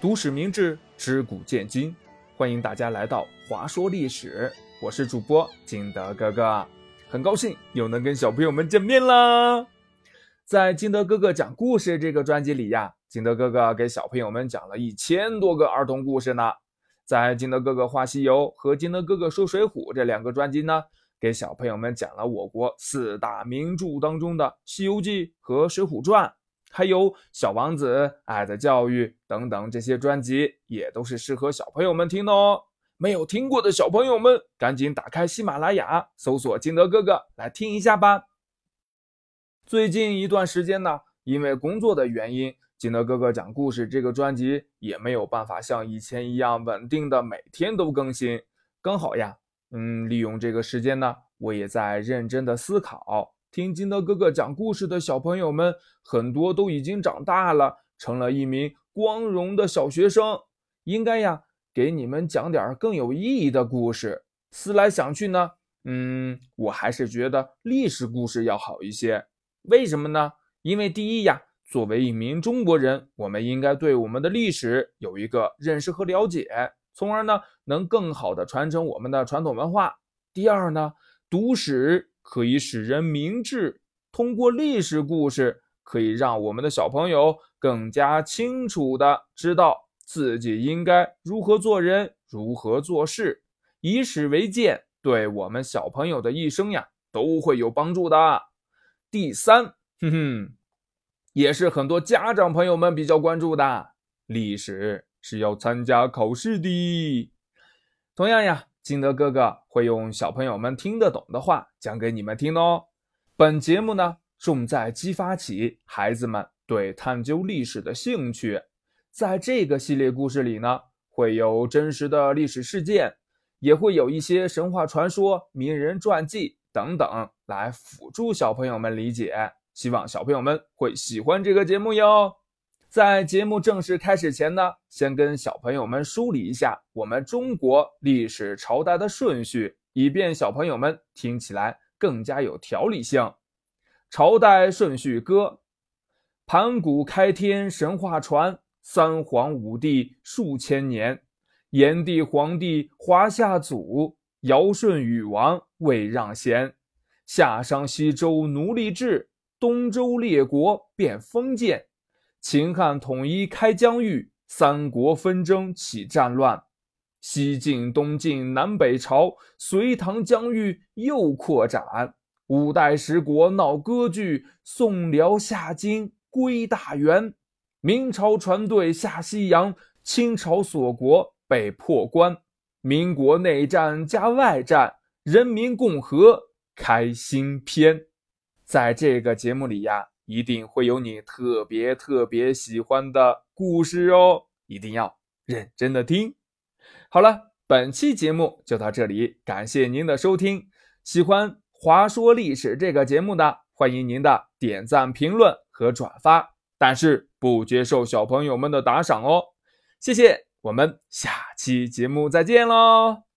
读史明智，知古见今。欢迎大家来到华说历史，我是主播金德哥哥，很高兴又能跟小朋友们见面啦。在金德哥哥讲故事这个专辑里呀，金德哥哥给小朋友们讲了一千多个儿童故事呢。在金德哥哥画西游和金德哥哥说水浒这两个专辑呢，给小朋友们讲了我国四大名著当中的《西游记》和《水浒传》。还有《小王子》《爱的教育》等等，这些专辑也都是适合小朋友们听的哦。没有听过的小朋友们，赶紧打开喜马拉雅，搜索“金德哥哥”来听一下吧。最近一段时间呢，因为工作的原因，金德哥哥讲故事这个专辑也没有办法像以前一样稳定的每天都更新。刚好呀，嗯，利用这个时间呢，我也在认真的思考。听金德哥哥讲故事的小朋友们，很多都已经长大了，成了一名光荣的小学生。应该呀，给你们讲点更有意义的故事。思来想去呢，嗯，我还是觉得历史故事要好一些。为什么呢？因为第一呀，作为一名中国人，我们应该对我们的历史有一个认识和了解，从而呢，能更好的传承我们的传统文化。第二呢，读史。可以使人明智，通过历史故事，可以让我们的小朋友更加清楚的知道自己应该如何做人，如何做事，以史为鉴，对我们小朋友的一生呀都会有帮助的。第三，哼哼，也是很多家长朋友们比较关注的，历史是要参加考试的。同样呀。金德哥哥会用小朋友们听得懂的话讲给你们听哦。本节目呢，重在激发起孩子们对探究历史的兴趣。在这个系列故事里呢，会有真实的历史事件，也会有一些神话传说、名人传记等等，来辅助小朋友们理解。希望小朋友们会喜欢这个节目哟。在节目正式开始前呢，先跟小朋友们梳理一下我们中国历史朝代的顺序，以便小朋友们听起来更加有条理性。朝代顺序歌：盘古开天神话传，三皇五帝数千年，炎帝黄帝华夏祖，尧舜禹王位让贤，夏商西周奴隶制，东周列国变封建。秦汉统一开疆域，三国纷争起战乱，西晋、东晋、南北朝，隋唐疆域又扩展，五代十国闹割据，宋辽夏金归大元，明朝船队下西洋，清朝锁国被破关，民国内战加外战，人民共和开新篇。在这个节目里呀。一定会有你特别特别喜欢的故事哦，一定要认真的听。好了，本期节目就到这里，感谢您的收听。喜欢《华说历史》这个节目的，欢迎您的点赞、评论和转发，但是不接受小朋友们的打赏哦。谢谢，我们下期节目再见喽。